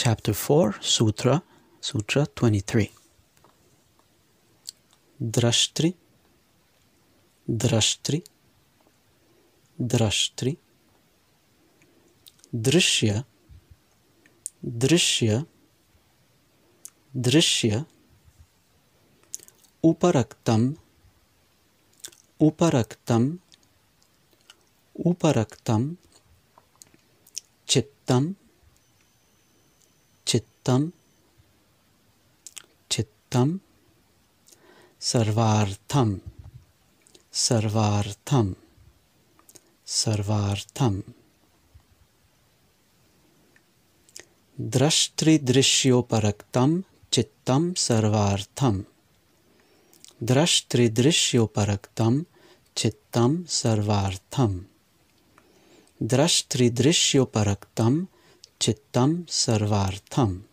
Chapter 4, Sutra, Sutra 23. Drashtri, Drashtri, Drashtri, Drishya, Drishya, Drishya, Uparaktam, Uparaktam, Uparaktam, Chittam, Chittam, Chittam, Sarvartham, Sarvartham, Sarvartham. Drashtridrishyoparaktam Chittam Sarvartham. Drashtridrishyoparaktam Chittam Sarvartham. Drashtridrishyoparaktam Chittam Sarvartham.